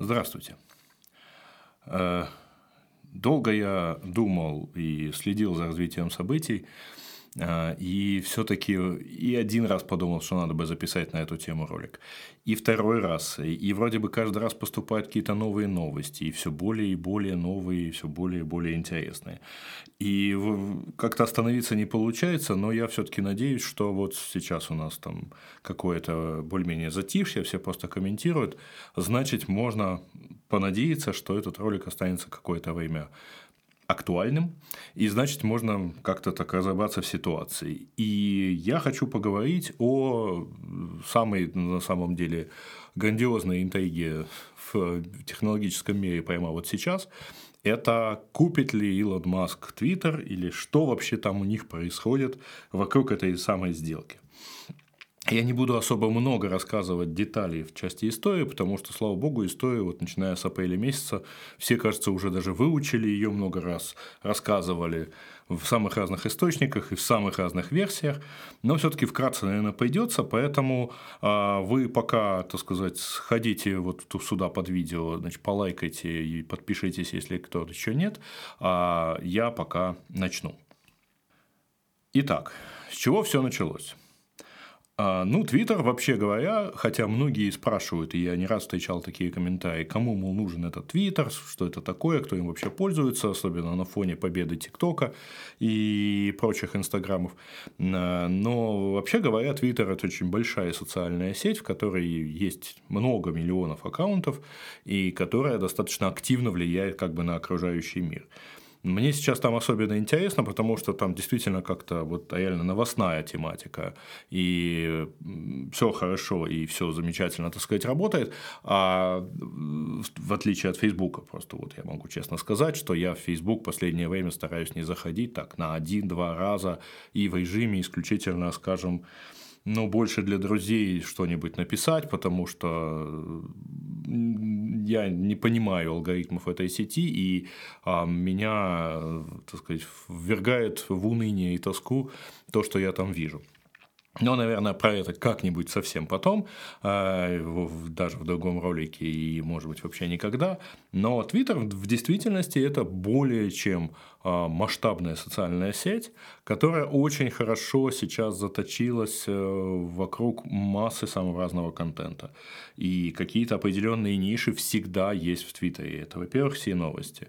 Здравствуйте. Э, долго я думал и следил за развитием событий, и все-таки и один раз подумал, что надо бы записать на эту тему ролик, и второй раз, и вроде бы каждый раз поступают какие-то новые новости, и все более и более новые, и все более и более интересные. И как-то остановиться не получается, но я все-таки надеюсь, что вот сейчас у нас там какое-то более-менее затишье, все просто комментируют, значит, можно понадеяться, что этот ролик останется какое-то время актуальным, и значит, можно как-то так разобраться в ситуации. И я хочу поговорить о самой, на самом деле, грандиозной интриге в технологическом мире прямо вот сейчас. Это купит ли Илон Маск Твиттер или что вообще там у них происходит вокруг этой самой сделки. Я не буду особо много рассказывать деталей в части истории, потому что, слава богу, историю, вот начиная с апреля месяца, все, кажется, уже даже выучили ее много раз, рассказывали в самых разных источниках и в самых разных версиях, но все-таки вкратце, наверное, пойдется, поэтому а, вы пока, так сказать, сходите вот сюда под видео, значит, полайкайте и подпишитесь, если кто-то еще нет, а я пока начну. Итак, с чего все началось? А, ну, Твиттер, вообще говоря, хотя многие спрашивают, и я не раз встречал такие комментарии, кому, мол, нужен этот Твиттер, что это такое, кто им вообще пользуется, особенно на фоне победы ТикТока и прочих инстаграмов. А, но, вообще говоря, Твиттер – это очень большая социальная сеть, в которой есть много миллионов аккаунтов, и которая достаточно активно влияет как бы на окружающий мир. Мне сейчас там особенно интересно, потому что там действительно как-то вот реально новостная тематика, и все хорошо, и все замечательно, так сказать, работает, а в отличие от Фейсбука, просто вот я могу честно сказать, что я в Фейсбук последнее время стараюсь не заходить так на один-два раза и в режиме исключительно, скажем, ну, больше для друзей что-нибудь написать, потому что я не понимаю алгоритмов этой сети, и а, меня, так сказать, ввергает в уныние и тоску то, что я там вижу. Но, наверное, про это как-нибудь совсем потом, а, даже в другом ролике и, может быть, вообще никогда. Но Twitter в действительности это более чем а, масштабная социальная сеть, которая очень хорошо сейчас заточилась э, вокруг массы самого разного контента. И какие-то определенные ниши всегда есть в Твиттере. Это, во-первых, все новости.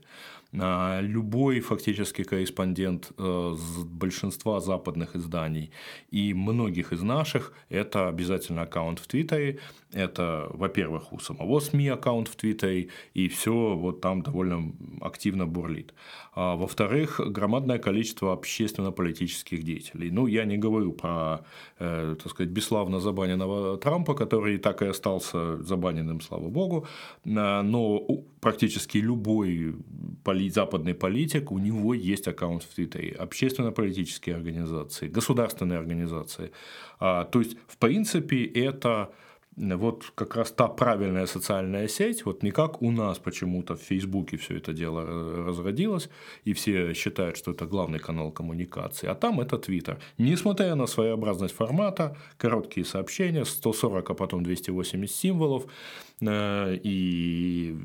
А, любой фактически корреспондент э, большинства западных изданий и многих из наших – это обязательно аккаунт в Твиттере. Это, во-первых, у самого СМИ аккаунт в Твиттере, и все вот там довольно активно бурлит. А, во-вторых, громадное количество общественно-политических деятелей. Ну, я не говорю про, э, так сказать, бесславно забаненного Трампа, который так и остался забаненным, слава богу, а, но практически любой поли западный политик, у него есть аккаунт в Твиттере. Общественно-политические организации, государственные организации. А, то есть, в принципе, это вот как раз та правильная социальная сеть, вот не как у нас почему-то в Фейсбуке все это дело разродилось, и все считают, что это главный канал коммуникации, а там это Твиттер. Несмотря на своеобразность формата, короткие сообщения, 140, а потом 280 символов э, и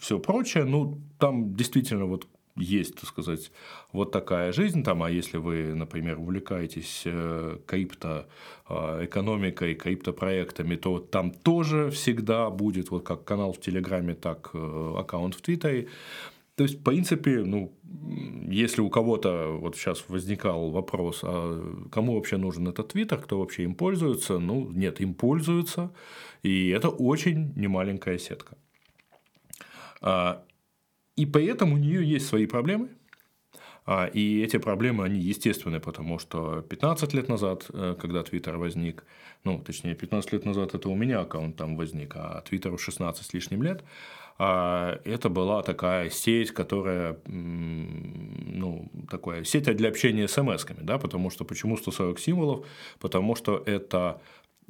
все прочее, ну, там действительно вот есть, так сказать, вот такая жизнь там, а если вы, например, увлекаетесь э, крипто э, экономикой, криптопроектами, то там тоже всегда будет вот как канал в Телеграме, так э, аккаунт в Твиттере. То есть, в принципе, ну, если у кого-то вот сейчас возникал вопрос, а кому вообще нужен этот Твиттер, кто вообще им пользуется, ну, нет, им пользуются, и это очень немаленькая сетка. А, и поэтому у нее есть свои проблемы. А, и эти проблемы, они естественны, потому что 15 лет назад, э, когда Твиттер возник, ну, точнее, 15 лет назад это у меня аккаунт там возник, а Твиттеру 16 с лишним лет, а, это была такая сеть, которая, ну, такая сеть для общения с смс-ками, да, потому что, почему 140 символов? Потому что это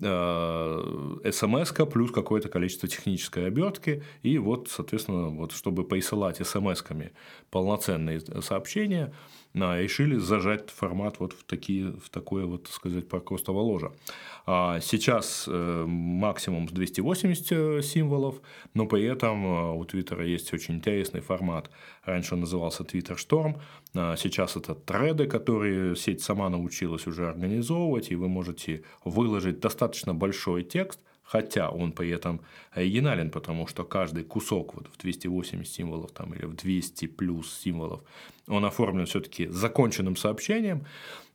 смс плюс какое-то количество технической обертки. И вот, соответственно, вот, чтобы присылать смс-ками полноценные сообщения, а, решили зажать формат вот в, такие, в такое вот, сказать, прокостово ложа. А сейчас э, максимум 280 э, символов, но при этом э, у Твиттера есть очень интересный формат. Раньше он назывался Twitter Storm, а сейчас это треды, которые сеть сама научилась уже организовывать, и вы можете выложить достаточно большой текст, хотя он при этом оригинален, потому что каждый кусок вот в 280 символов там, или в 200 плюс символов, он оформлен все-таки законченным сообщением,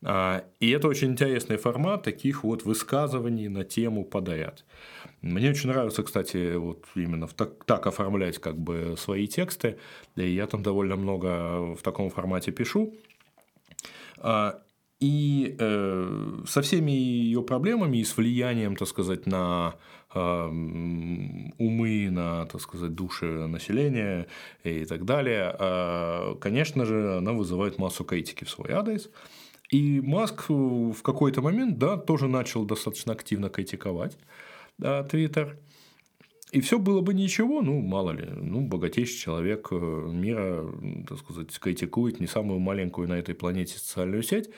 а, и это очень интересный формат таких вот высказываний на тему подряд. Мне очень нравится, кстати, вот именно так, так оформлять как бы свои тексты, и я там довольно много в таком формате пишу. И э, со всеми ее проблемами и с влиянием, так сказать, на э, умы, на, так сказать, души населения и так далее, э, конечно же, она вызывает массу критики в свой адрес. И Маск в какой-то момент, да, тоже начал достаточно активно критиковать да, Твиттер. И все было бы ничего, ну, мало ли, ну, богатейший человек э, мира, так сказать, критикует не самую маленькую на этой планете социальную сеть,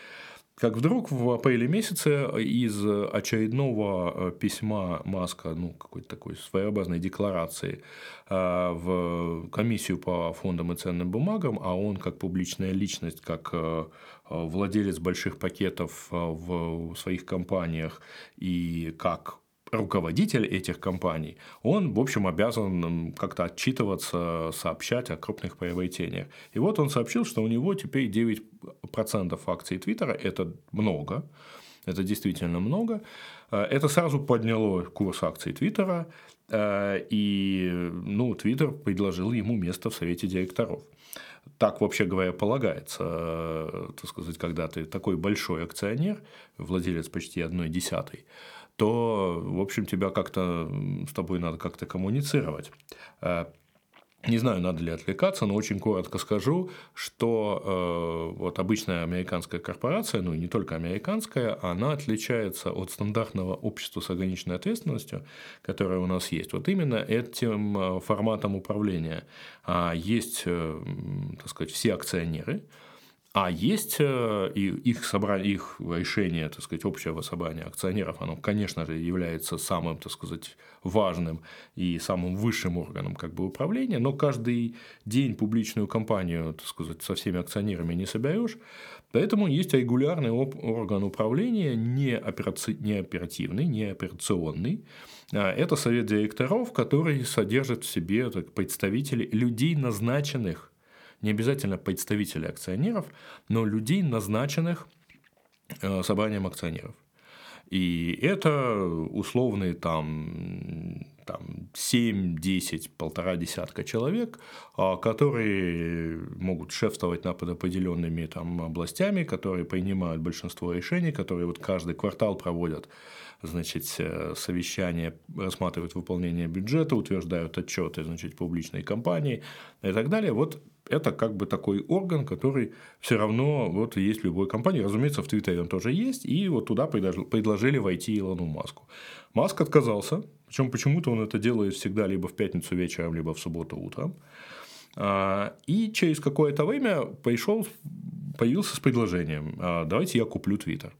как вдруг в апреле месяце из очередного э, письма Маска, ну, какой-то такой своеобразной декларации э, в комиссию по фондам и ценным бумагам, а он как публичная личность, как э, владелец больших пакетов в своих компаниях и как руководитель этих компаний, он, в общем, обязан как-то отчитываться, сообщать о крупных приобретениях. И вот он сообщил, что у него теперь 9% акций Твиттера – это много, это действительно много. Э, это сразу подняло курс акций Твиттера, э, и ну, Твиттер предложил ему место в совете директоров. Так, вообще говоря, полагается, э, так сказать, когда ты такой большой акционер, владелец почти одной десятой, то, в общем, тебя как-то, с тобой надо как-то коммуницировать. Э, не знаю, надо ли отвлекаться, но очень коротко скажу, что э, вот обычная американская корпорация, ну и не только американская, она отличается от стандартного общества с ограниченной ответственностью, которое у нас есть, вот именно этим э, форматом управления. А есть, э, так сказать, все акционеры, а есть э, и их, собрание, их решение, так сказать, общего собрания акционеров, оно, конечно же, является самым, так сказать, важным и самым высшим органом как бы, управления, но каждый день публичную компанию, так сказать, со всеми акционерами не соберешь, поэтому есть регулярный орган управления, не, операци... не оперативный, не операционный, а это совет директоров, который содержит в себе так, представителей людей, назначенных не обязательно представителей акционеров, но людей, назначенных э, собранием акционеров. И это условные там, там 7, 10, полтора десятка человек, а, которые могут шефствовать над определенными там областями, которые принимают большинство решений, которые вот каждый квартал проводят значит, э, совещания, рассматривают выполнение бюджета, утверждают отчеты значит, публичной компании и так далее. Вот это как бы такой орган, который все равно вот есть в любой компании. Разумеется, в Твиттере он тоже есть, и вот туда предложили войти Илону Маску. Маск отказался, причем почему-то он это делает всегда либо в пятницу вечером, либо в субботу утром. А, и через какое-то время пришел, появился с предложением, «А, давайте я куплю Твиттер.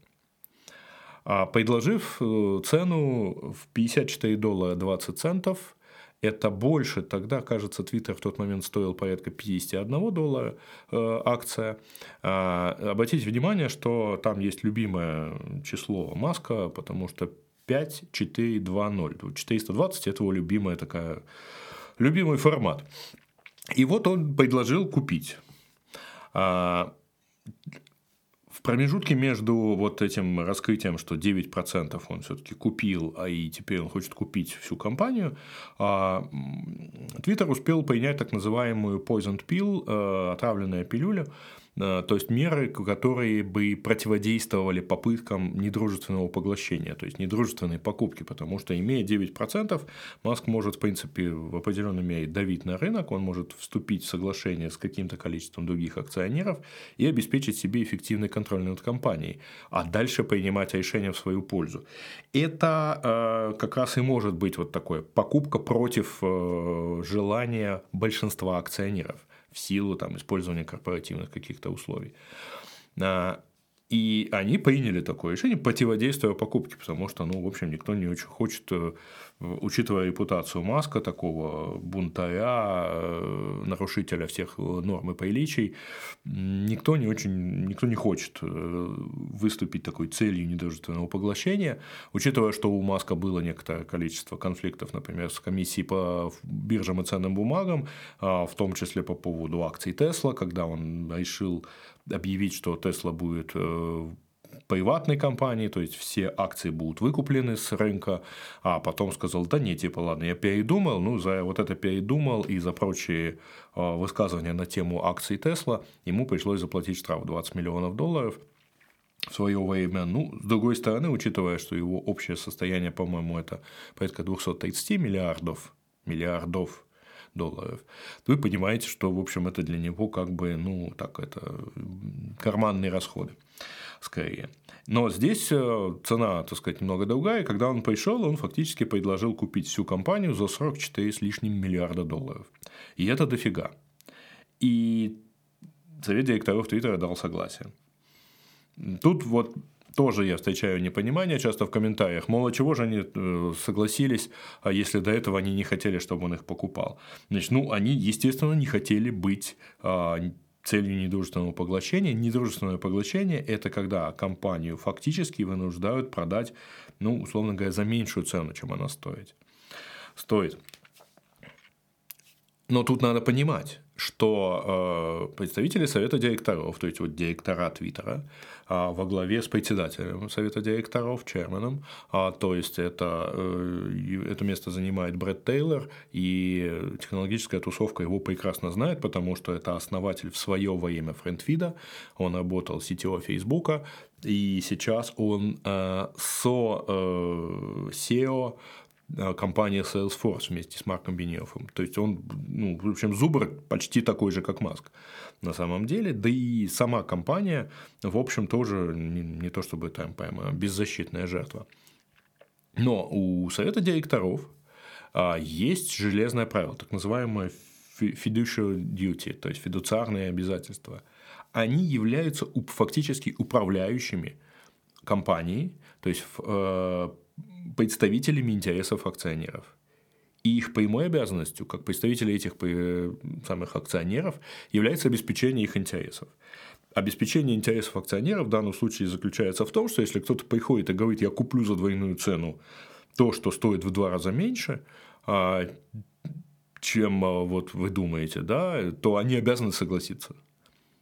А, предложив э, цену в 54 доллара 20 центов, это больше, тогда, кажется, Твиттер в тот момент стоил порядка 51 доллара э, акция. А, обратите внимание, что там есть любимое число Маска, потому что 5420. 420 – это его любимая такая, любимый формат. И вот он предложил купить. В промежутке между вот этим раскрытием, что 9% он все-таки купил, а и теперь он хочет купить всю компанию, Twitter а, успел принять так называемую poisoned pill, э, отравленная пилюля, то есть меры, которые бы противодействовали попыткам недружественного поглощения, то есть недружественной покупки, потому что имея 9%, Маск может, в принципе, в определенной мере давить на рынок, он может вступить в соглашение с каким-то количеством других акционеров и обеспечить себе эффективный контроль над компанией, а дальше принимать решения в свою пользу. Это э, как раз и может быть вот такое покупка против э, желания большинства акционеров – в силу там, использования корпоративных каких-то условий. А, и они приняли такое решение, противодействуя покупке, потому что, ну, в общем, никто не очень хочет, э, учитывая репутацию Маска, такого бунтаря, э, нарушителя всех норм и приличий, никто не очень, никто не хочет э, выступить такой целью недружественного поглощения, учитывая, что у Маска было некоторое количество конфликтов, например, с комиссией по биржам и ценным бумагам, а, в том числе по поводу акций Тесла, когда он решил объявить, что Тесла будет э, приватной компании, то есть все акции будут выкуплены с рынка, а потом сказал, да нет, типа, ладно, я передумал, ну, за вот это передумал и за прочие э, высказывания на тему акций Тесла ему пришлось заплатить штраф 20 миллионов долларов в свое время. Ну, с другой стороны, учитывая, что его общее состояние, по-моему, это порядка 230 миллиардов, миллиардов долларов, вы понимаете, что, в общем, это для него как бы, ну, так, это карманные расходы скорее. Но здесь э, цена, так сказать, немного другая. Когда он пришел, он фактически предложил купить всю компанию за 44 с лишним миллиарда долларов. И это дофига. И совет директоров Твиттера дал согласие. Тут вот тоже я встречаю непонимание часто в комментариях, мол, а чего же они э, согласились, а если до этого они не хотели, чтобы он их покупал. Значит, ну, они, естественно, не хотели быть а, целью недружественного поглощения. Недружественное поглощение – это когда компанию фактически вынуждают продать, ну, условно говоря, за меньшую цену, чем она стоит. стоит. Но тут надо понимать, что э, представители совета директоров, то есть вот директора Твиттера, э, во главе с председателем совета директоров, черменом, э, то есть это, э, это место занимает Брэд Тейлор, и технологическая тусовка его прекрасно знает, потому что это основатель в свое время френдфида, он работал CTO Фейсбука, и сейчас он э, со э, SEO компания Salesforce вместе с Марком Бенioffом. То есть он, ну, в общем, Зубр почти такой же, как Маск на самом деле. Да и сама компания, в общем, тоже не, не то чтобы там прямо беззащитная жертва. Но у совета директоров а, есть железное правило, так называемое fiduciary duty, то есть фидуциарные обязательства. Они являются фактически управляющими компанией, то есть э, представителями интересов акционеров. И их прямой обязанностью, как представителей этих э, самых акционеров, является обеспечение их интересов. Обеспечение интересов акционеров в данном случае заключается в том, что если кто-то приходит и говорит, я куплю за двойную цену то, что стоит в два раза меньше, а, чем а, вот вы думаете, да, то они обязаны согласиться.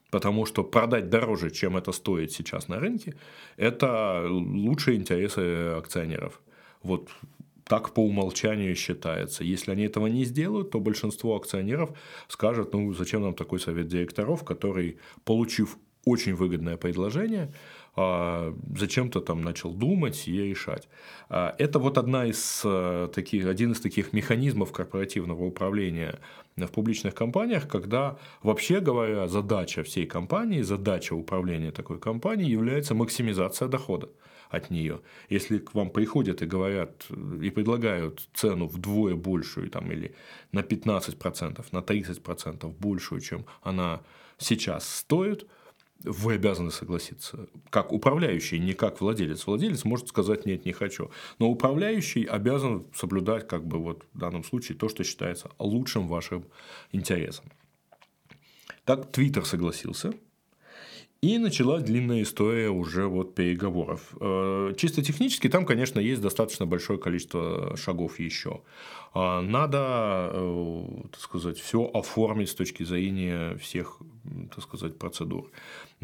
Потому что продать дороже, чем это стоит сейчас на рынке, это лучшие интересы акционеров. Вот так по умолчанию считается. Если они этого не сделают, то большинство акционеров скажет, ну зачем нам такой совет директоров, который, получив очень выгодное предложение, а, зачем-то там начал думать и решать. А, это вот одна из э, таких, один из таких механизмов корпоративного управления в публичных компаниях, когда, вообще говоря, задача всей компании, задача управления такой компанией является максимизация дохода от нее. Если к вам приходят и говорят и предлагают цену вдвое большую там, или на 15%, на 30% большую, чем она сейчас стоит, вы обязаны согласиться. Как управляющий, не как владелец. Владелец может сказать нет, не хочу. Но управляющий обязан соблюдать, как бы вот в данном случае, то, что считается лучшим вашим интересом. Так Твиттер согласился, и началась длинная история уже вот переговоров. Э, чисто технически там, конечно, есть достаточно большое количество шагов еще. А, надо, э, так сказать, все оформить с точки зрения всех, так сказать, процедур.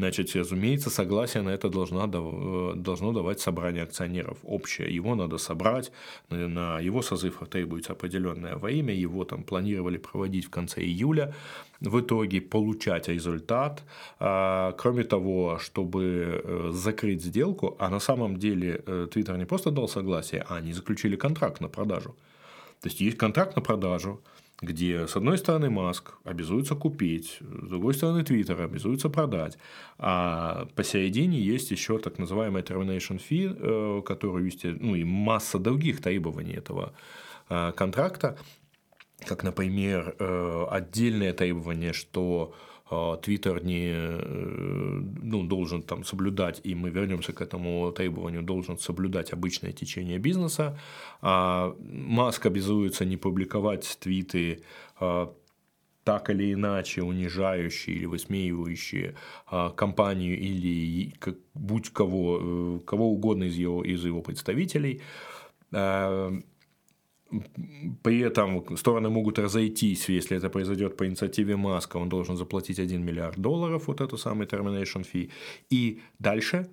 Значит, разумеется, согласие на это должна, э, должно давать собрание акционеров общее. Его надо собрать, на его созыв требуется определенное время, его там планировали проводить в конце июля, в итоге получать результат. А, кроме того, чтобы э, закрыть сделку, а на самом деле Twitter не просто дал согласие, а они заключили контракт на продажу. То есть есть контракт на продажу, где с одной стороны Маск обязуется купить, с другой стороны Твиттер обязуется продать, а посередине есть еще так называемая termination fee, э, которую есть, ну и масса других требований этого э, контракта, как, например, отдельное требование, что Твиттер не ну, должен там соблюдать, и мы вернемся к этому требованию, должен соблюдать обычное течение бизнеса. А Маск обязуется не публиковать твиты так или иначе унижающие или высмеивающие а, компанию или как, будь кого, э, кого угодно из его, из его представителей. А, при этом стороны могут разойтись, если это произойдет по инициативе Маска, он должен заплатить 1 миллиард долларов, вот эту самый termination fee. И дальше,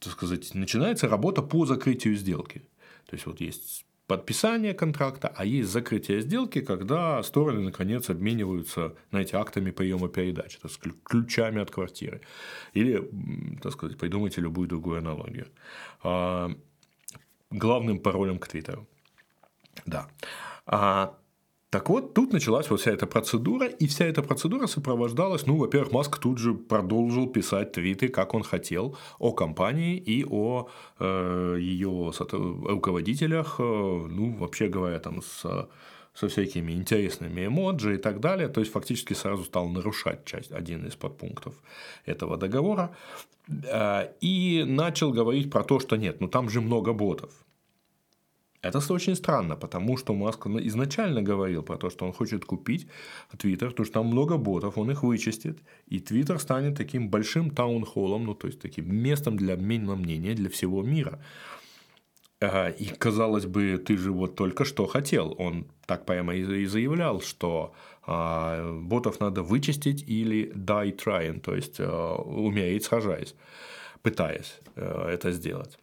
так сказать, начинается работа по закрытию сделки. То есть вот есть подписание контракта, а есть закрытие сделки, когда стороны наконец обмениваются на эти актами приема передачи, так сказать, ключами от квартиры. Или, так сказать, придумайте любую другую аналогию. А, главным паролем к Твиттеру. Да. А так вот, тут началась вот вся эта процедура, и вся эта процедура сопровождалась, ну, во-первых, Маск тут же продолжил писать твиты, как он хотел, о компании и о э, ее руководителях, э, ну, вообще говоря, там, с со всякими интересными эмоджи и так далее, то есть фактически сразу стал нарушать часть, один из подпунктов этого договора, э, и начал говорить про то, что нет, ну там же много ботов, это очень странно, потому что Маск изначально говорил про то, что он хочет купить Твиттер, потому что там много ботов, он их вычистит, и Твиттер станет таким большим таунхоллом, ну, то есть таким местом для обмена мнения для всего мира. И, казалось бы, ты же вот только что хотел. Он так прямо и заявлял, что а, ботов надо вычистить или die trying, то есть а, умереть сражаясь, пытаясь а, это сделать.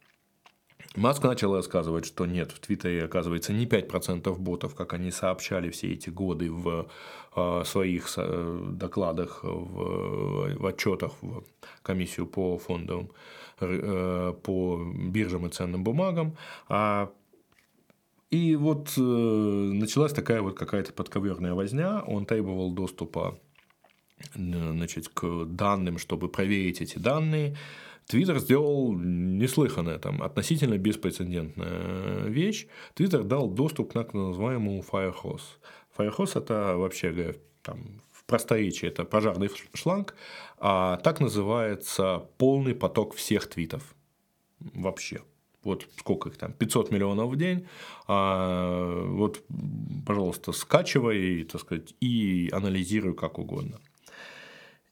Маск начал рассказывать, что нет, в Твиттере, оказывается, не 5% ботов, как они сообщали все эти годы в э, своих докладах, в, в отчетах в комиссию по фондам, э, по биржам и ценным бумагам. А и вот э, началась такая вот какая-то подковерная возня. Он требовал доступа значит, к данным, чтобы проверить эти данные. Твиттер сделал неслыханная, там, относительно беспрецедентная вещь. Твиттер дал доступ к так называемому Firehose. Firehose – это вообще говоря, там, в просторечии это пожарный шланг, а так называется полный поток всех твитов вообще. Вот сколько их там, 500 миллионов в день. А, вот, пожалуйста, скачивай, так сказать, и анализируй как угодно.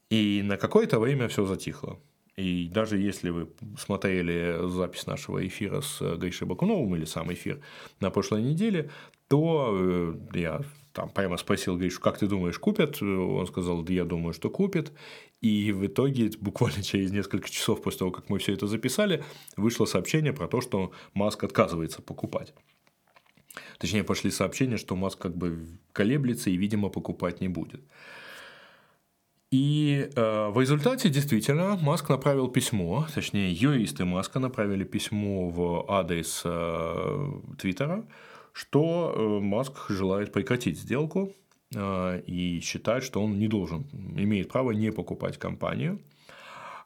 И на какое-то время все затихло. И даже если вы смотрели запись нашего эфира с Гришей Бакуновым или сам эфир на прошлой неделе, то э, я там прямо спросил Гришу, как ты думаешь, купят? Он сказал, да я думаю, что купят. И в итоге, буквально через несколько часов после того, как мы все это записали, вышло сообщение про то, что Маск отказывается покупать. Точнее, пошли сообщения, что Маск как бы колеблется и, видимо, покупать не будет. И э, в результате действительно Маск направил письмо, точнее юристы Маска направили письмо в адрес э, Твиттера, что э, Маск желает прекратить сделку э, и считает, что он не должен, имеет право не покупать компанию.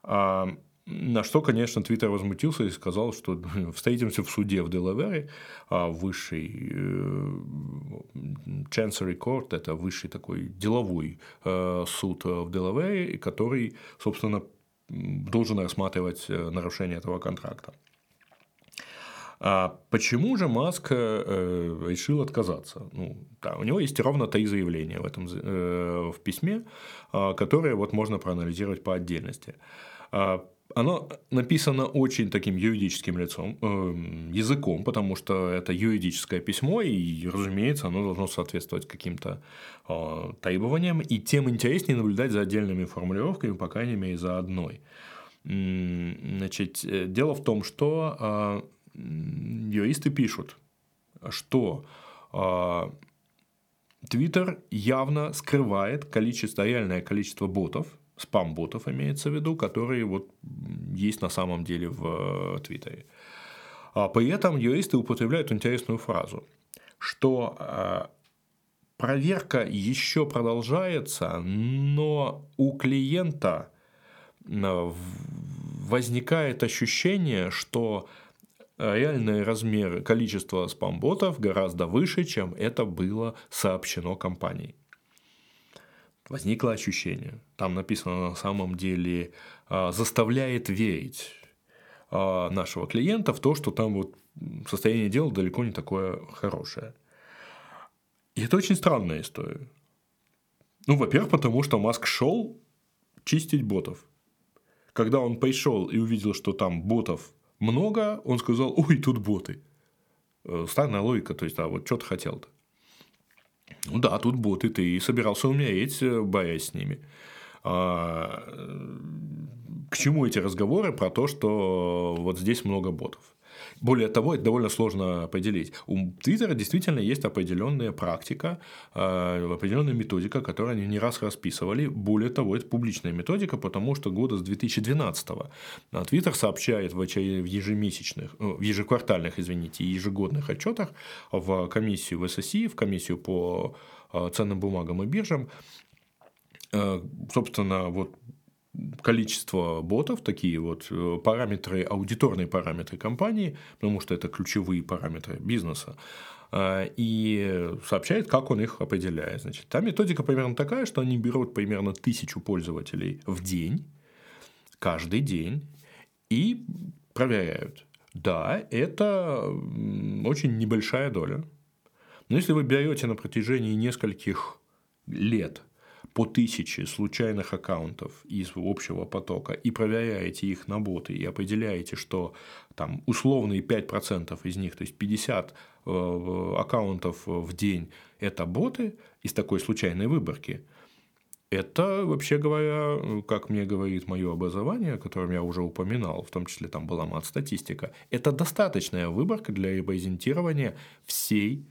А, на что, конечно, Твиттер возмутился и сказал, что встретимся в суде в Делавере, а высший э, Chancery Court – это высший такой деловой э, суд в Делавере, который, собственно, должен рассматривать э, нарушение этого контракта. А почему же Маск решил отказаться? Ну, да, у него есть ровно три заявления в этом в письме, которые вот можно проанализировать по отдельности. А оно написано очень таким юридическим лицом, э, языком, потому что это юридическое письмо, и, разумеется, оно должно соответствовать каким-то э, требованиям, и тем интереснее наблюдать за отдельными формулировками, по крайней мере, за одной. Значит, э, дело в том, что э, юристы пишут, что э, Твиттер явно скрывает количество, реальное количество ботов, спам-ботов имеется в виду, которые вот есть на самом деле в э, Твиттере. А при этом юристы употребляют интересную фразу, что э, проверка еще продолжается, но у клиента э, возникает ощущение, что реальные размеры, количество спам-ботов гораздо выше, чем это было сообщено компанией. Возникло ощущение, там написано на самом деле, а, заставляет верить а, нашего клиента в то, что там вот состояние дела далеко не такое хорошее. И это очень странная история. Ну, во-первых, потому что Маск шел чистить ботов. Когда он пришел и увидел, что там ботов много, он сказал, ой, тут боты. Э, странная логика, то есть, а вот что ты хотел-то? Ну да, тут боты, ты собирался умереть, э, борясь с ними. А, э, к чему эти разговоры про то, что вот здесь много ботов? Более того, это довольно сложно определить. У Твиттера действительно есть определенная практика, э, определенная методика, которую они не раз расписывали. Более того, это публичная методика, потому что года с 2012 Твиттер сообщает в ежемесячных, э, в ежеквартальных, извините, ежегодных отчетах в комиссию в ССИ, в комиссию по э, ценным бумагам и биржам, собственно, вот количество ботов, такие вот э, параметры, аудиторные параметры компании, потому что это ключевые параметры бизнеса, э, и сообщает, как он их определяет. Значит, там методика примерно такая, что они берут примерно тысячу пользователей в день, каждый день, и проверяют. Да, это очень небольшая доля. Но если вы берете на протяжении нескольких лет по тысяче случайных аккаунтов из общего потока и проверяете их на боты и определяете, что там условные 5% из них, то есть 50 э, аккаунтов в день – это боты из такой случайной выборки, это, вообще говоря, как мне говорит мое образование, о котором я уже упоминал, в том числе там была мат-статистика, это достаточная выборка для репрезентирования всей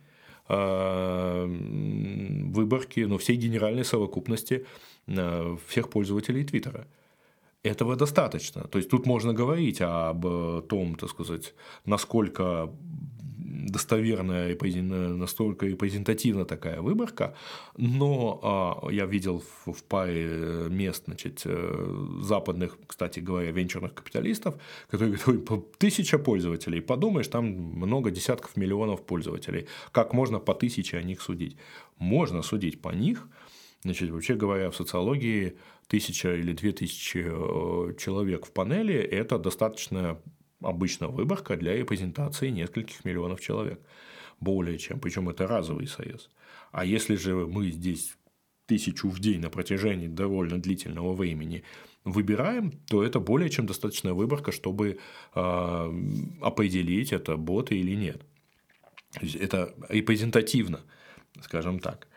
выборки, ну, всей генеральной совокупности э, всех пользователей Твиттера. Этого достаточно. То есть тут можно говорить об том, так сказать, насколько достоверная и настолько репрезентативна такая выборка, но а, я видел в, паре мест значит, э, западных, кстати говоря, венчурных капиталистов, которые говорят, тысяча пользователей, подумаешь, там много десятков миллионов пользователей, как можно по тысяче о них судить? Можно судить по них, Значит, вообще говоря, в социологии тысяча или две тысячи э, человек в панели – это достаточно обычно выборка для репрезентации нескольких миллионов человек. Более чем. Причем это разовый союз. А если же мы здесь тысячу в день на протяжении довольно длительного времени выбираем, то это более чем достаточная выборка, чтобы э, определить, это боты или нет. Это репрезентативно, скажем так.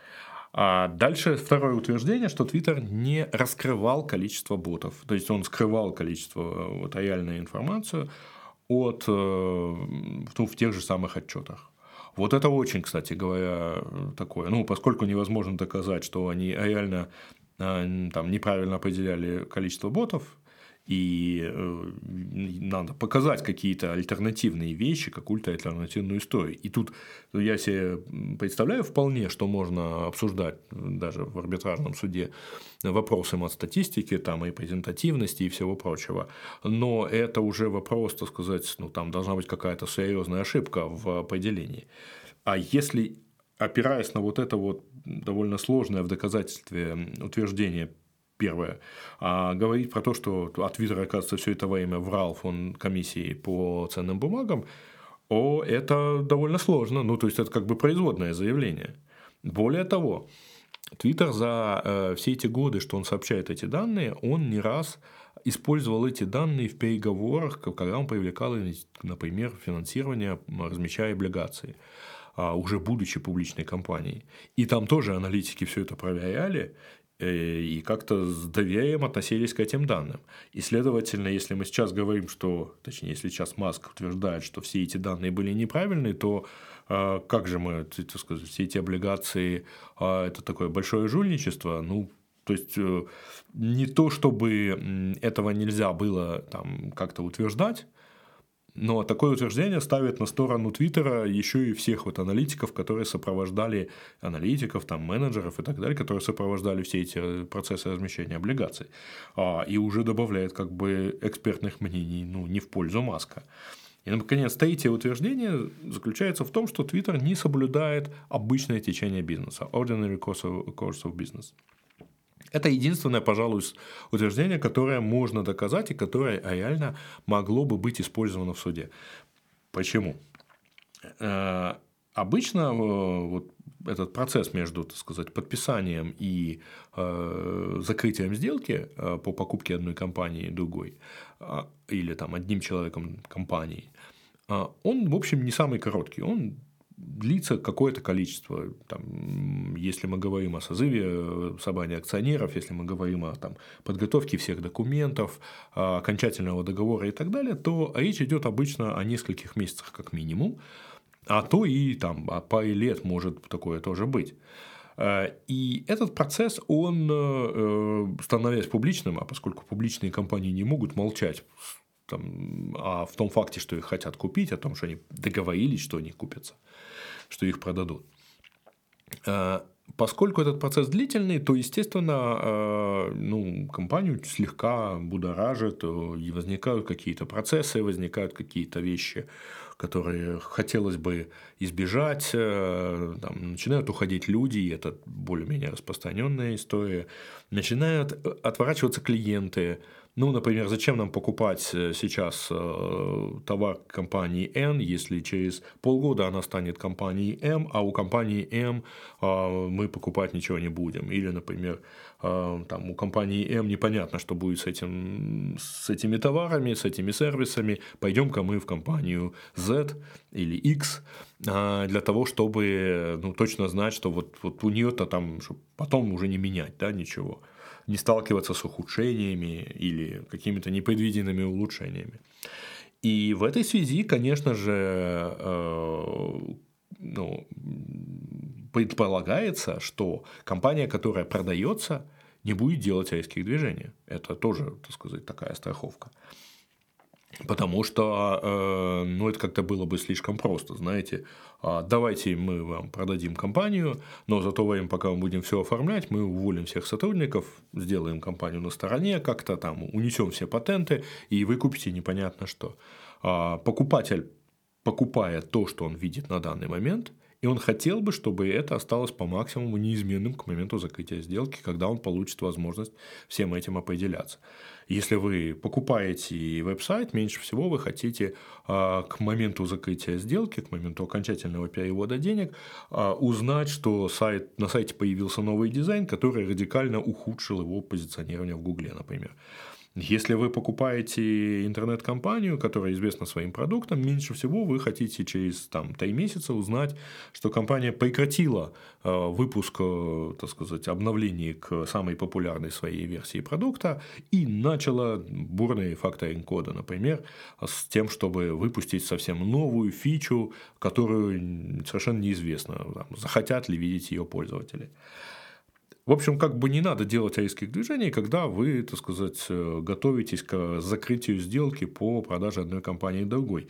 А дальше второе утверждение, что Twitter не раскрывал количество ботов. То есть он скрывал количество вот, реальной информацию от, э, ну, в тех же самых отчетах. Вот это очень, кстати говоря, такое. Ну, поскольку невозможно доказать, что они реально э, там неправильно определяли количество ботов, и э, надо показать какие-то альтернативные вещи, какую-то альтернативную историю. И тут я себе представляю вполне, что можно обсуждать даже в арбитражном суде вопросы статистики, там, и презентативности и всего прочего. Но это уже вопрос, так сказать, ну, там должна быть какая-то серьезная ошибка в определении. А если опираясь на вот это вот довольно сложное в доказательстве утверждение первое. А говорить про то, что от Твиттера, оказывается, все это время врал фонд комиссии по ценным бумагам, о, это довольно сложно. Ну, то есть, это как бы производное заявление. Более того, Твиттер за э, все эти годы, что он сообщает эти данные, он не раз использовал эти данные в переговорах, когда он привлекал, например, финансирование, размещая облигации, а, уже будучи публичной компанией. И там тоже аналитики все это проверяли, и как-то с доверием относились к этим данным. И, следовательно, если мы сейчас говорим, что, точнее, если сейчас Маск утверждает, что все эти данные были неправильные, то э, как же мы, так сказать, все эти облигации, э, это такое большое жульничество, ну, то есть не то, чтобы этого нельзя было там как-то утверждать, но такое утверждение ставит на сторону Твиттера еще и всех вот аналитиков, которые сопровождали аналитиков, там, менеджеров и так далее, которые сопровождали все эти процессы размещения облигаций. А, и уже добавляет как бы экспертных мнений ну, не в пользу Маска. И, наконец, третье утверждение заключается в том, что Twitter не соблюдает обычное течение бизнеса, ordinary course of, course of business. Это единственное, пожалуй, утверждение, которое можно доказать и которое реально могло бы быть использовано в суде. Почему? Э, обычно э, вот этот процесс между, так сказать, подписанием и э, закрытием сделки э, по покупке одной компании другой э, или там одним человеком компании, э, он, в общем, не самый короткий. Он длится какое-то количество. Там, если мы говорим о созыве э, собрания акционеров, если мы говорим о там, подготовке всех документов, окончательного договора и так далее, то речь идет обычно о нескольких месяцах как минимум, а то и там о паре лет может такое тоже быть. Э, и этот процесс, он, э, становясь публичным, а поскольку публичные компании не могут молчать там, а в том факте, что их хотят купить, о том, что они договорились, что они купятся, что их продадут. Э, поскольку этот процесс длительный, то, естественно, э, ну, компанию слегка будоражит, э, возникают какие-то процессы, возникают какие-то вещи, которые хотелось бы избежать, там, начинают уходить люди, и это более-менее распространенная история, начинают отворачиваться клиенты, ну, например, зачем нам покупать э, сейчас э, товар компании N, если через полгода она станет компанией M, а у компании M э, мы покупать ничего не будем. Или, например, там у компании M непонятно, что будет с, этим, с этими товарами, с этими сервисами. Пойдем-ка мы в компанию Z или X для того, чтобы ну, точно знать, что вот, вот у нее-то там, потом уже не менять да, ничего не сталкиваться с ухудшениями или какими-то непредвиденными улучшениями. И в этой связи, конечно же, э, ну, предполагается, что компания, которая продается, не будет делать резких движений. Это тоже, так сказать, такая страховка. Потому что, э, ну, это как-то было бы слишком просто, знаете, а, давайте мы вам продадим компанию, но за то время, пока мы будем все оформлять, мы уволим всех сотрудников, сделаем компанию на стороне, как-то там унесем все патенты, и вы купите непонятно что. А, покупатель, покупая то, что он видит на данный момент, и он хотел бы, чтобы это осталось по максимуму неизменным к моменту закрытия сделки, когда он получит возможность всем этим определяться. Если вы покупаете веб-сайт, меньше всего вы хотите а, к моменту закрытия сделки, к моменту окончательного перевода денег, а, узнать, что сайт, на сайте появился новый дизайн, который радикально ухудшил его позиционирование в Гугле, например. Если вы покупаете интернет-компанию, которая известна своим продуктом, меньше всего вы хотите через там, 3 месяца узнать, что компания прекратила э, выпуск, э, так сказать, обновлений к самой популярной своей версии продукта и начала бурные факторинг кода, например, с тем, чтобы выпустить совсем новую фичу, которую совершенно неизвестно, там, захотят ли видеть ее пользователи. В общем, как бы не надо делать резких движений, когда вы, так сказать, э, готовитесь к закрытию сделки по продаже одной компании другой.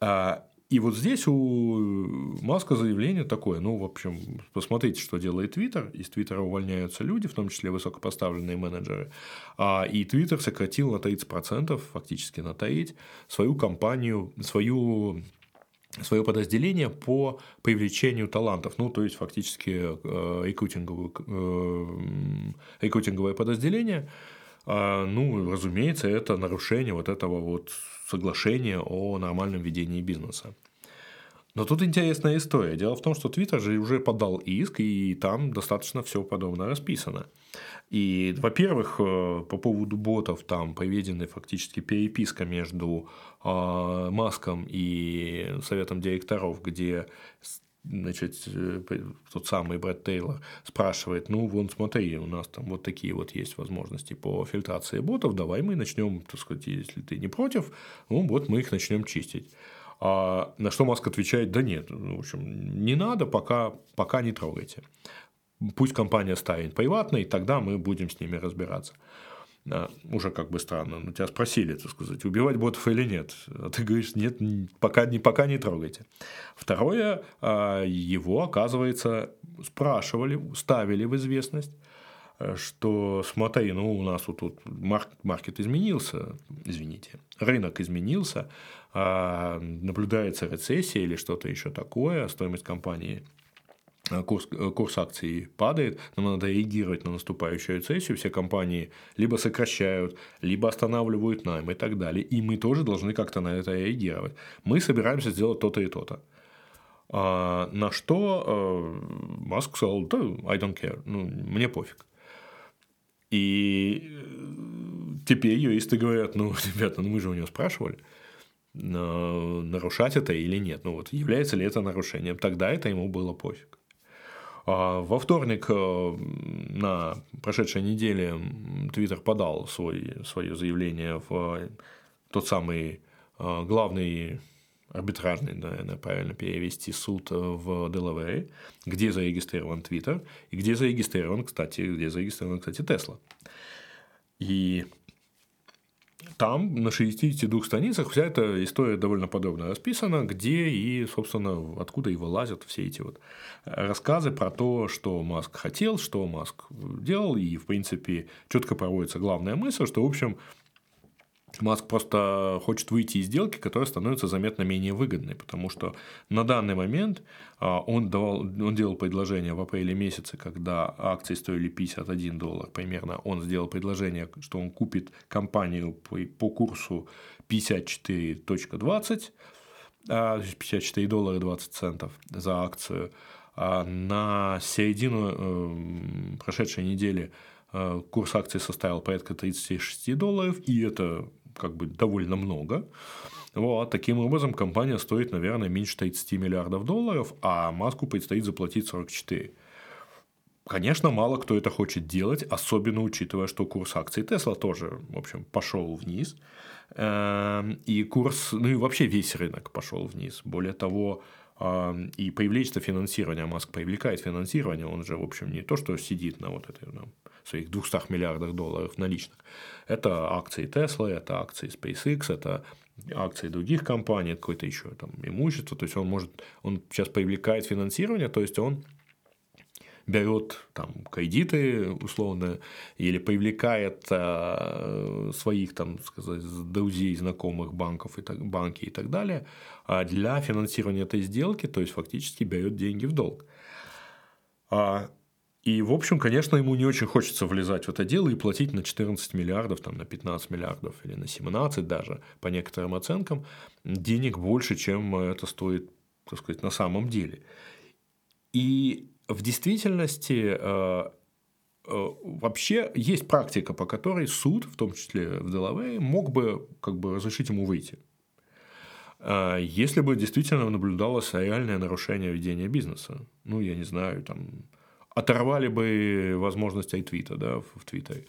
А, и вот здесь у Маска заявление такое, ну, в общем, посмотрите, что делает Твиттер. Из Твиттера увольняются люди, в том числе высокопоставленные менеджеры. А, и Твиттер сократил на 30%, фактически на треть, свою компанию, свою свое подразделение по привлечению талантов, ну, то есть, фактически э, рекрутинговое, э, рекрутинговое подразделение, а, ну, разумеется, это нарушение вот этого вот соглашения о нормальном ведении бизнеса. Но тут интересная история. Дело в том, что Twitter же уже подал иск, и там достаточно все подобно расписано. И, во-первых, э, по поводу ботов там поведены фактически переписка между э, Маском и советом директоров, где значит, э, тот самый Брэд Тейлор спрашивает, ну, вон, смотри, у нас там вот такие вот есть возможности по фильтрации ботов, давай мы начнем, так сказать, если ты не против, ну, вот мы их начнем чистить. А на что Маск отвечает, да нет, в общем, не надо, пока, пока не трогайте. Пусть компания станет приватной, тогда мы будем с ними разбираться. А, уже как бы странно, но тебя спросили, так сказать, убивать ботов или нет. А ты говоришь, нет, пока не, пока не трогайте. Второе, а, его, оказывается, спрашивали, ставили в известность что смотри, ну у нас вот тут маркет изменился, извините, рынок изменился, наблюдается рецессия или что-то еще такое, стоимость компании Э, курс, э, курс акций падает, нам надо реагировать на наступающую рецессию, все компании либо сокращают, либо останавливают найм и так далее. И мы тоже должны как-то на это реагировать. Мы собираемся сделать то-то и то-то. А, на что э, Маск сказал, да, I don't care, ну, мне пофиг. И теперь юристы говорят, ну, ребята, ну мы же у него спрашивали, нарушать это или нет. Ну вот, является ли это нарушением? Тогда это ему было пофиг. А во вторник э, на прошедшей неделе Твиттер подал свой, свое заявление в тот самый э, главный арбитражный, наверное, правильно перевести, суд в Делавере, где зарегистрирован Твиттер, и где зарегистрирован, кстати, где зарегистрирован, кстати, Тесла. И там на 62 страницах вся эта история довольно подробно расписана, где и, собственно, откуда и вылазят все эти вот рассказы про то, что Маск хотел, что Маск делал, и, в принципе, четко проводится главная мысль, что, в общем, Маск просто хочет выйти из сделки, которая становится заметно менее выгодной, потому что на данный момент а, он, давал, он делал предложение в апреле месяце, когда акции стоили 51 доллар примерно, он сделал предложение, что он купит компанию по, по курсу 54.20, 54 а, доллара 20 центов за акцию. А на середину э, прошедшей недели э, курс акций составил порядка 36 долларов, и это как бы довольно много. Вот, таким образом, компания стоит, наверное, меньше 30 миллиардов долларов, а Маску предстоит заплатить 44. Конечно, мало кто это хочет делать, особенно учитывая, что курс акций Тесла тоже, в общем, пошел вниз. Эм, и курс, ну и вообще весь рынок пошел вниз. Более того, эм, и привлечь финансирование, Маск привлекает финансирование, он же, в общем, не то, что сидит на вот этой своих 200 миллиардах долларов наличных. Это акции Tesla, это акции SpaceX, это акции других компаний, какое-то еще там имущество. То есть он может, он сейчас привлекает финансирование, то есть он берет там кредиты условно или привлекает э, своих там сказать друзей знакомых банков и так банки и так далее а для финансирования этой сделки то есть фактически берет деньги в долг а и, в общем, конечно, ему не очень хочется влезать в это дело и платить на 14 миллиардов, там, на 15 миллиардов или на 17 даже, по некоторым оценкам, денег больше, чем это стоит, так сказать, на самом деле. И в действительности э, э, вообще есть практика, по которой суд, в том числе в Делавее, мог бы как бы разрешить ему выйти. Э, если бы действительно наблюдалось реальное нарушение ведения бизнеса. Ну, я не знаю, там оторвали бы возможность айтвита да, в Твиттере.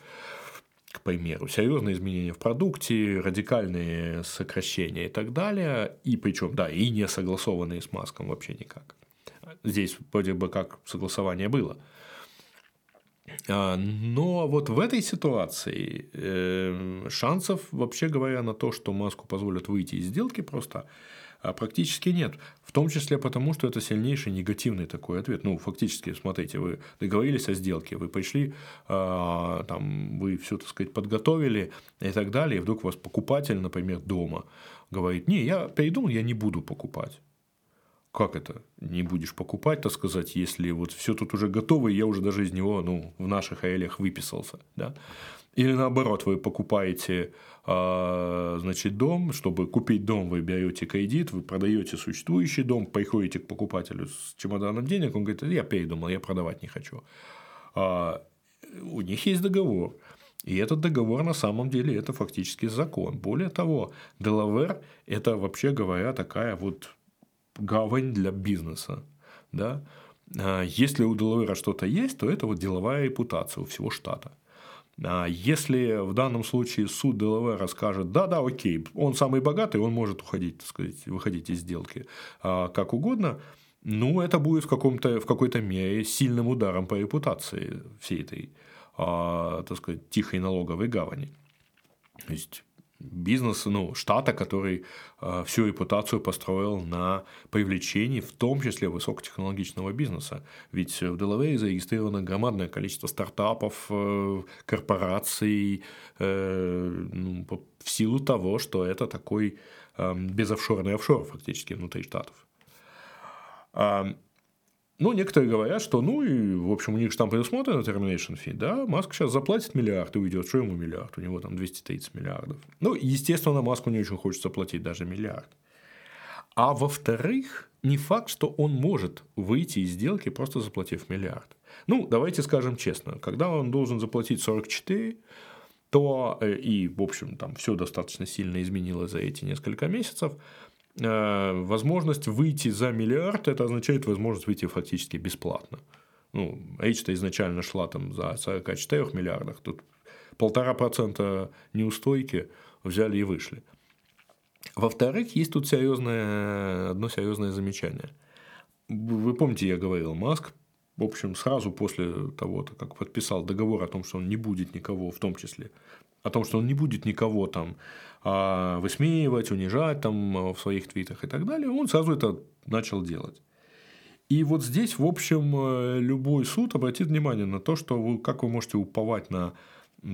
К примеру, серьезные изменения в продукте, радикальные сокращения и так далее, и причем, да, и не согласованные с Маском вообще никак. Здесь вроде бы как согласование было. А, но вот в этой ситуации э, шансов, вообще говоря, на то, что Маску позволят выйти из сделки, просто практически нет. В том числе потому, что это сильнейший негативный такой ответ. Ну, фактически, смотрите, вы договорились о сделке, вы пришли, а, там, вы все, так сказать, подготовили и так далее, и вдруг у вас покупатель, например, дома говорит, не, я передумал, я не буду покупать. Как это? Не будешь покупать, так сказать, если вот все тут уже готово, и я уже даже из него, ну, в наших аэлях выписался, да? Или наоборот, вы покупаете а, значит, дом, чтобы купить дом, вы берете кредит, вы продаете существующий дом, приходите к покупателю с чемоданом денег, он говорит, я передумал, я продавать не хочу. А у них есть договор. И этот договор на самом деле это фактически закон. Более того, Делавер – это вообще говоря такая вот гавань для бизнеса. Да? А если у Делавера что-то есть, то это вот деловая репутация у всего штата. А если в данном случае суд Делавера скажет, да, да, окей, он самый богатый, он может уходить, так сказать, выходить из сделки а, как угодно, ну, это будет в, каком-то, в какой-то мере сильным ударом по репутации всей этой, а, так сказать, тихой налоговой гавани. То есть, бизнес ну, штата, который э, всю репутацию построил на привлечении, в том числе высокотехнологичного бизнеса. Ведь в Делавере зарегистрировано громадное количество стартапов, э, корпораций, э, ну, в силу того, что это такой э, безофшорный офшор фактически внутри штатов. Ну, некоторые говорят, что, ну, и, в общем, у них же там предусмотрено termination fee, да, Маск сейчас заплатит миллиард и уйдет, что ему миллиард, у него там 230 миллиардов. Ну, естественно, Маску не очень хочется платить даже миллиард. А во-вторых, не факт, что он может выйти из сделки, просто заплатив миллиард. Ну, давайте скажем честно, когда он должен заплатить 44, то э, и, в общем, там все достаточно сильно изменилось за эти несколько месяцев – возможность выйти за миллиард, это означает возможность выйти фактически бесплатно. Ну, речь-то изначально шла там за 44 миллиардах, тут полтора процента неустойки взяли и вышли. Во-вторых, есть тут серьезное, одно серьезное замечание. Вы помните, я говорил, Маск, в общем, сразу после того, как подписал договор о том, что он не будет никого, в том числе, о том, что он не будет никого там а, высмеивать, унижать там а, в своих твитах и так далее, он сразу это начал делать. И вот здесь, в общем, э, любой суд обратит внимание на то, что вы, как вы можете уповать на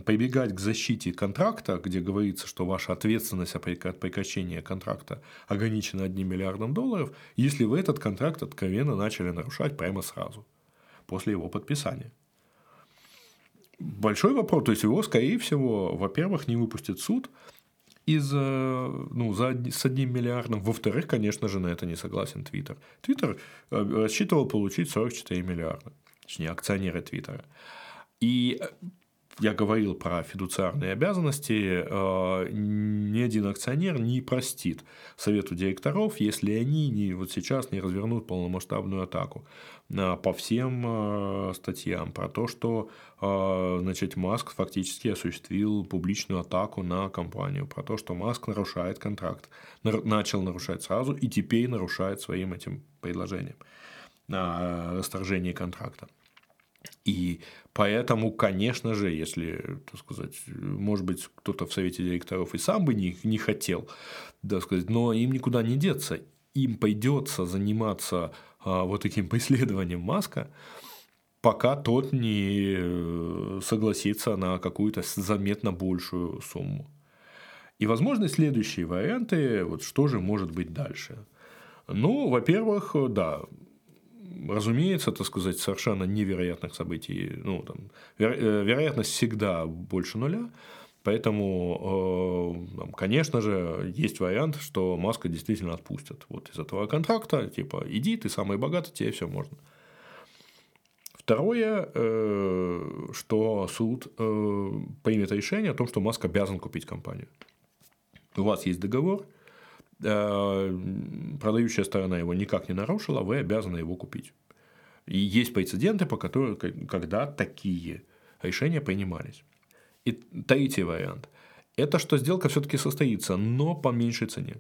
прибегать к защите контракта, где говорится, что ваша ответственность от прекращения контракта ограничена одним миллиардом долларов, если вы этот контракт откровенно начали нарушать прямо сразу, после его подписания. Большой вопрос, то есть его, скорее всего, во-первых, не выпустит суд, из, э, ну, за, с одним миллиардом. Во-вторых, конечно же, на это не согласен Твиттер. Твиттер э, рассчитывал получить 44 миллиарда. Точнее, акционеры Твиттера. И э, я говорил про фидуциарные обязанности, ни один акционер не простит совету директоров, если они не, вот сейчас не развернут полномасштабную атаку по всем статьям про то, что значит, Маск фактически осуществил публичную атаку на компанию, про то, что Маск нарушает контракт, начал нарушать сразу и теперь нарушает своим этим предложением расторжение контракта. И поэтому, конечно же, если, так сказать, может быть, кто-то в совете директоров и сам бы не, не хотел, так сказать, но им никуда не деться, им придется заниматься а, вот таким преследованием Маска, пока тот не э, согласится на какую-то заметно большую сумму. И, возможно, следующие варианты, вот что же может быть дальше. Ну, во-первых, да, разумеется, так сказать, совершенно невероятных событий, ну, там, э, вероятность всегда больше нуля, поэтому, э, конечно же, есть вариант, что Маска действительно отпустят вот из этого контракта, типа, иди, ты самый богатый, тебе все можно. Второе, э, что суд примет решение о том, что Маск обязан купить компанию. У вас есть договор, продающая сторона его никак не нарушила, вы обязаны его купить. И есть прецеденты, по которым, когда такие решения принимались. И третий вариант – это что сделка все-таки состоится, но по меньшей цене.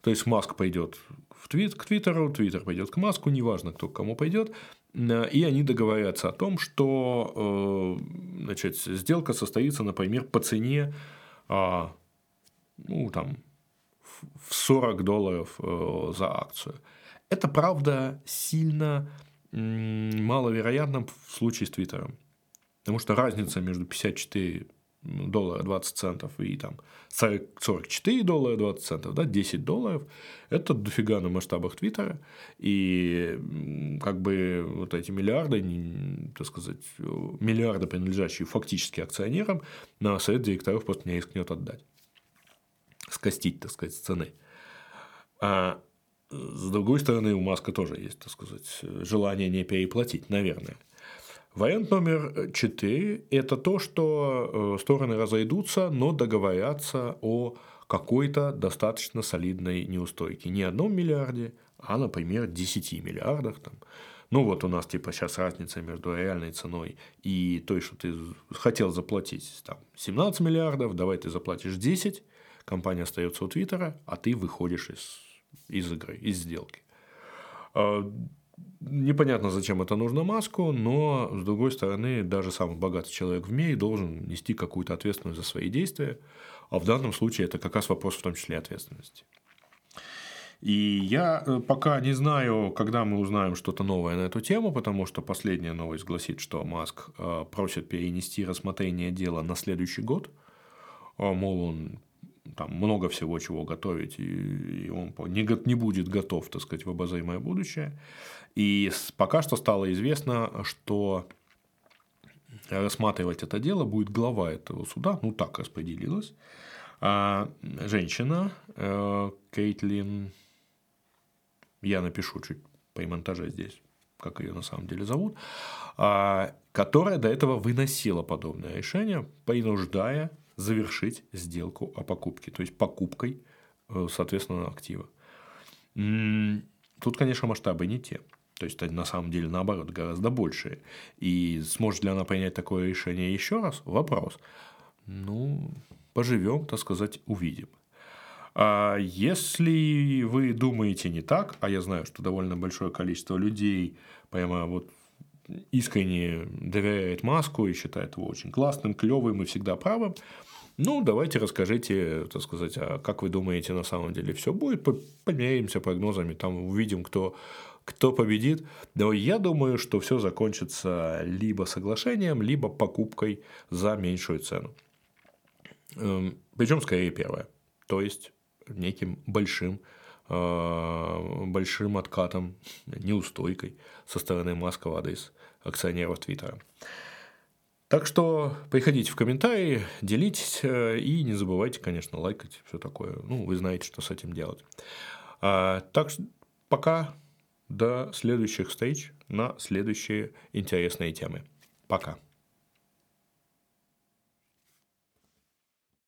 То есть Маск пойдет в твит, к Твиттеру, Твиттер пойдет к Маску, неважно, кто к кому пойдет, и они договорятся о том, что э, значит, сделка состоится, например, по цене а, ну, там, в 40 долларов э, за акцию. Это, правда, сильно маловероятно в случае с Твиттером. Потому что разница между 54 доллара 20 центов и там 40, 44 доллара 20 центов, да, 10 долларов, это дофига на масштабах Твиттера. И как бы вот эти миллиарды, так сказать, миллиарды, принадлежащие фактически акционерам, на совет директоров просто не рискнет отдать скостить, так сказать, с цены. А с другой стороны, у Маска тоже есть, так сказать, желание не переплатить, наверное. Вариант номер четыре – это то, что э, стороны разойдутся, но договорятся о какой-то достаточно солидной неустойке. Не одном миллиарде, а, например, 10 миллиардах. Там. Ну, вот у нас типа сейчас разница между реальной ценой и той, что ты хотел заплатить, там, 17 миллиардов, давай ты заплатишь 10, компания остается у Твиттера, а ты выходишь из, из игры, из сделки. А, непонятно, зачем это нужно Маску, но, с другой стороны, даже самый богатый человек в мире должен нести какую-то ответственность за свои действия, а в данном случае это как раз вопрос в том числе ответственности. И я э, пока не знаю, когда мы узнаем что-то новое на эту тему, потому что последняя новость гласит, что Маск э, просит перенести рассмотрение дела на следующий год. А, мол, он там много всего чего готовить, и он не, не будет готов, так сказать, в обозримое будущее. И пока что стало известно, что рассматривать это дело будет глава этого суда, ну так распределилось, а женщина э, Кейтлин я напишу чуть при монтаже здесь, как ее на самом деле зовут, а, которая до этого выносила подобное решение, принуждая завершить сделку о покупке, то есть покупкой, э, соответственно, актива. Тут, конечно, масштабы не те. То есть, на самом деле, наоборот, гораздо большие. И сможет ли она принять такое решение еще раз? Вопрос. Ну, поживем, так сказать, увидим. А если вы думаете не так, а я знаю, что довольно большое количество людей прямо вот искренне доверяет Маску и считает его очень классным, клевым и всегда правым, ну, давайте расскажите, так сказать, а как вы думаете, на самом деле все будет, померяемся прогнозами, там увидим, кто, кто победит. Но я думаю, что все закончится либо соглашением, либо покупкой за меньшую цену. Эм, Причем скорее первое. То есть неким большим, большим откатом, неустойкой со стороны Маска в адрес акционеров Твиттера. Так что приходите в комментарии, делитесь э, и не забывайте, конечно, лайкать, все такое. Ну, вы знаете, что с этим делать. А, так что пока до следующих встреч на следующие интересные темы. Пока.